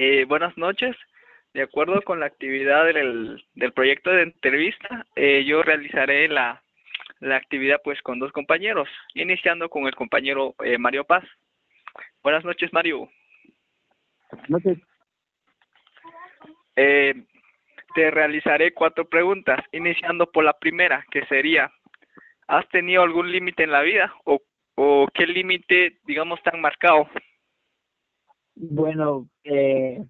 Eh, buenas noches. De acuerdo con la actividad del, del proyecto de entrevista, eh, yo realizaré la, la actividad pues con dos compañeros, iniciando con el compañero eh, Mario Paz. Buenas noches, Mario. Noches. Eh, te realizaré cuatro preguntas, iniciando por la primera, que sería, ¿has tenido algún límite en la vida o, o qué límite, digamos, tan marcado? Bueno, eh,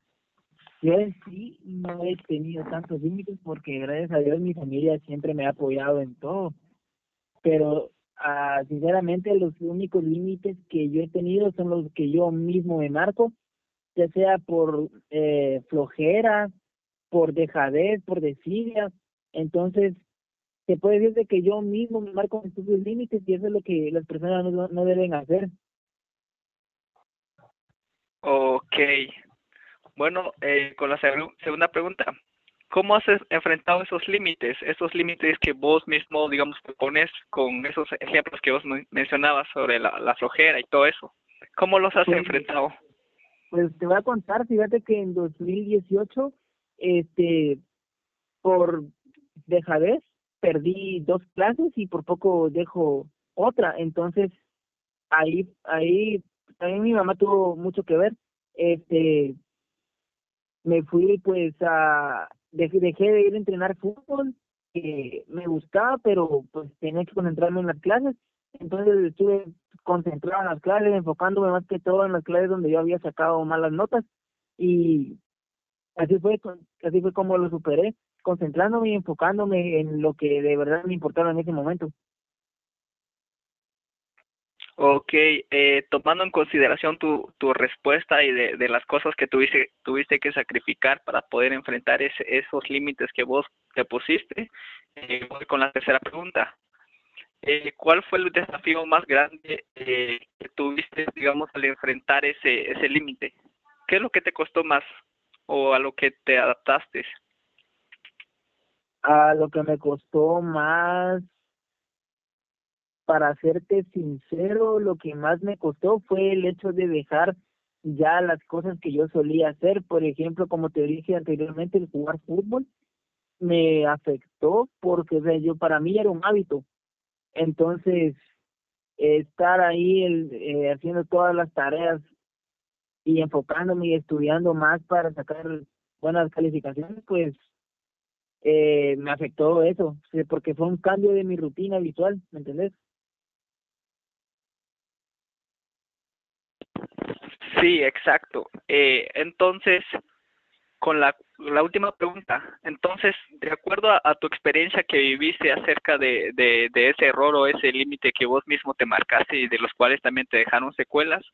yo en sí no he tenido tantos límites porque gracias a Dios mi familia siempre me ha apoyado en todo. Pero ah, sinceramente los únicos límites que yo he tenido son los que yo mismo me marco, ya sea por eh, flojera, por dejadez, por desidia. Entonces, se puede decir de que yo mismo me marco mis límites y eso es lo que las personas no, no deben hacer. Ok. Bueno, eh, con la seg- segunda pregunta. ¿Cómo has enfrentado esos límites? Esos límites que vos mismo, digamos, te pones con esos ejemplos que vos men- mencionabas sobre la, la flojera y todo eso. ¿Cómo los has Pues, enfrentado? Pues te voy a contar, fíjate que en 2018, este, por dejadez, perdí dos clases y por poco dejo otra. Entonces, ahí, ahí también mi mamá tuvo mucho que ver. Este, me fui pues a, dejé, dejé de ir a entrenar fútbol, que me gustaba, pero pues tenía que concentrarme en las clases. Entonces estuve concentrado en las clases, enfocándome más que todo en las clases donde yo había sacado malas notas y así fue, así fue como lo superé, concentrándome y enfocándome en lo que de verdad me importaba en ese momento. Ok, eh, tomando en consideración tu, tu respuesta y de, de las cosas que tuviste, tuviste que sacrificar para poder enfrentar ese, esos límites que vos te pusiste, eh, voy con la tercera pregunta. Eh, ¿Cuál fue el desafío más grande eh, que tuviste, digamos, al enfrentar ese, ese límite? ¿Qué es lo que te costó más o a lo que te adaptaste? A lo que me costó más, para serte sincero, lo que más me costó fue el hecho de dejar ya las cosas que yo solía hacer. Por ejemplo, como te dije anteriormente, el jugar fútbol me afectó porque yo para mí era un hábito. Entonces, estar ahí el, eh, haciendo todas las tareas y enfocándome y estudiando más para sacar buenas calificaciones, pues eh, me afectó eso, porque fue un cambio de mi rutina habitual, ¿me entendés? Sí, exacto. Eh, entonces, con la, la última pregunta, entonces, de acuerdo a, tu experiencia que viviste acerca de, ese error o ese límite que vos mismo te marcaste y de los cuales también te dejaron secuelas,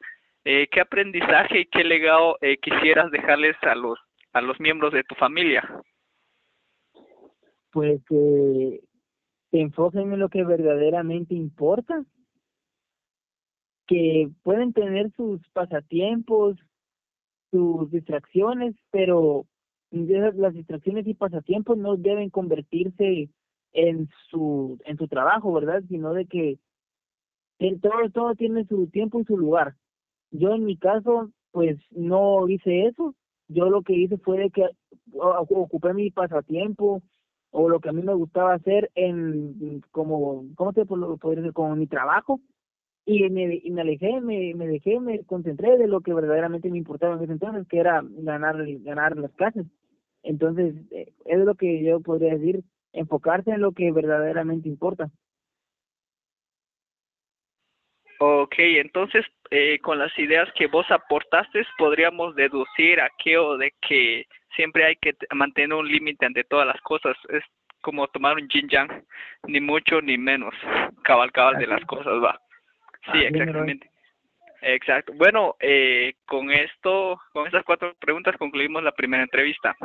eh, ¿qué aprendizaje y qué legado eh, quisieras dejarles a los, a los miembros de tu familia? Pues que enfoquen en lo que verdaderamente importa, que pueden tener sus pasatiempos, sus distracciones, pero las distracciones y pasatiempos no deben convertirse en su en su trabajo, ¿verdad? Sino de que todo todo tiene su tiempo y su lugar. Yo en mi caso, pues no hice eso. Yo lo que hice fue de que ocupé mi pasatiempo o lo que a mí me gustaba hacer en como cómo te podría decir como mi trabajo y me, y me alejé, me, me dejé, me concentré de lo que verdaderamente me importaba en ese entonces, que era ganar ganar las clases. Entonces, eh, es lo que yo podría decir, enfocarse en lo que verdaderamente importa. Ok, entonces, eh, con las ideas que vos aportaste, podríamos deducir aquello de que siempre hay que mantener un límite ante todas las cosas. Es como tomar un yin yang, ni mucho ni menos, cabal cabal de las cosas, va. Sí, Leroy. exactamente. Exacto. Bueno, eh, con esto, con estas cuatro preguntas concluimos la primera entrevista.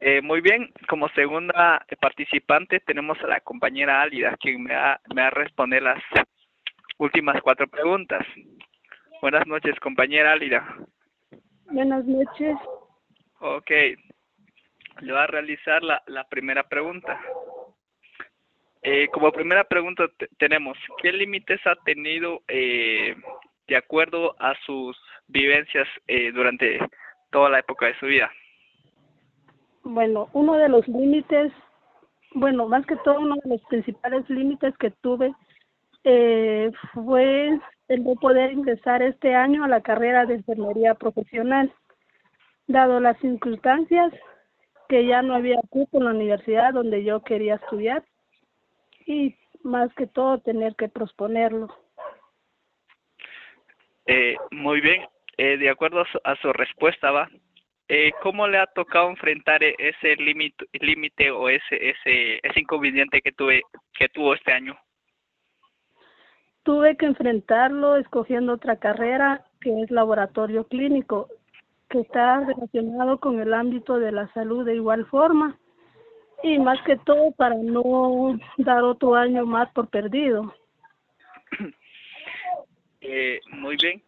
Eh, muy bien, como segunda participante tenemos a la compañera Álida, quien me va, me va a responder las últimas cuatro preguntas. Buenas noches, compañera Álida. Buenas noches. Ok, le va a realizar la, la primera pregunta. Eh, como primera pregunta te- tenemos, ¿qué límites ha tenido eh, de acuerdo a sus vivencias eh, durante toda la época de su vida. Bueno, uno de los límites, bueno, más que todo uno de los principales límites que tuve eh, fue el de poder ingresar este año a la carrera de enfermería profesional. Dado las circunstancias que ya no había cupo en la universidad donde yo quería estudiar y más que todo tener que posponerlo. Eh, muy bien, eh, de acuerdo a su, a su respuesta, va. Eh, ¿Cómo le ha tocado enfrentar e, ese límite límite o ese ese ese inconveniente que tuve que tuvo este año? Tuve que enfrentarlo escogiendo otra carrera que es laboratorio clínico, que está relacionado con el ámbito de la salud de igual forma y más que todo para no dar otro año más por perdido. Eh, muy bien.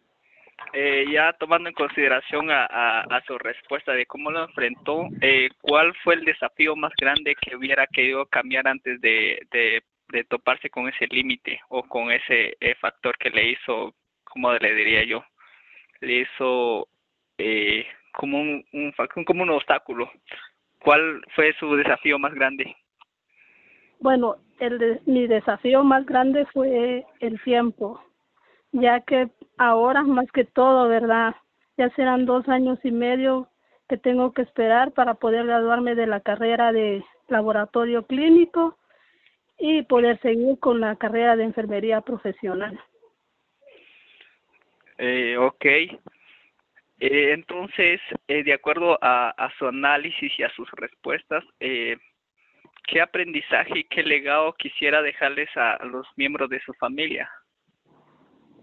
Eh, ya tomando en consideración a, a, su respuesta de cómo lo enfrentó, eh, ¿cuál fue el desafío más grande que hubiera querido cambiar antes de, de, de toparse con ese límite o con ese eh, factor que le hizo, como le diría yo, le hizo eh, como un, un como un obstáculo? ¿Cuál fue su desafío más grande? Bueno, el de, mi desafío más grande fue el tiempo ya que ahora más que todo, ¿verdad? Ya serán dos años y medio que tengo que esperar para poder graduarme de la carrera de laboratorio clínico y poder seguir con la carrera de enfermería profesional. Eh, ok. Eh, entonces, eh, de acuerdo a, a, su análisis y a sus respuestas, eh, ¿qué aprendizaje y qué legado quisiera dejarles a los miembros de su familia?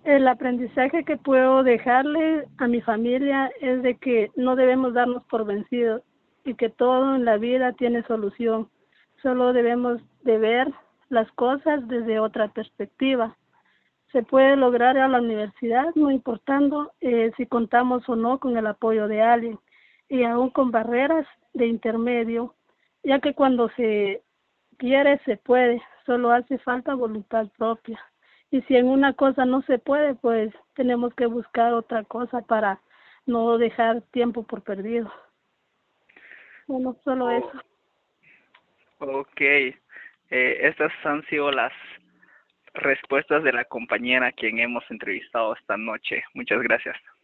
el aprendizaje que puedo dejarle a mi familia es de que no debemos darnos por vencidos y que todo en la vida tiene solución. Solo debemos de ver las cosas desde otra perspectiva. Se puede lograr a la universidad no importando eh, si contamos o no con el apoyo de alguien y aún con barreras de intermedio, ya que cuando se quiere se puede, solo hace falta voluntad propia y si en una cosa no se puede, pues tenemos que buscar otra cosa para no dejar tiempo por perdido. Bueno, solo eso. Ok, eh, estas han sido las respuestas de la compañera a quien hemos entrevistado esta noche. Muchas gracias.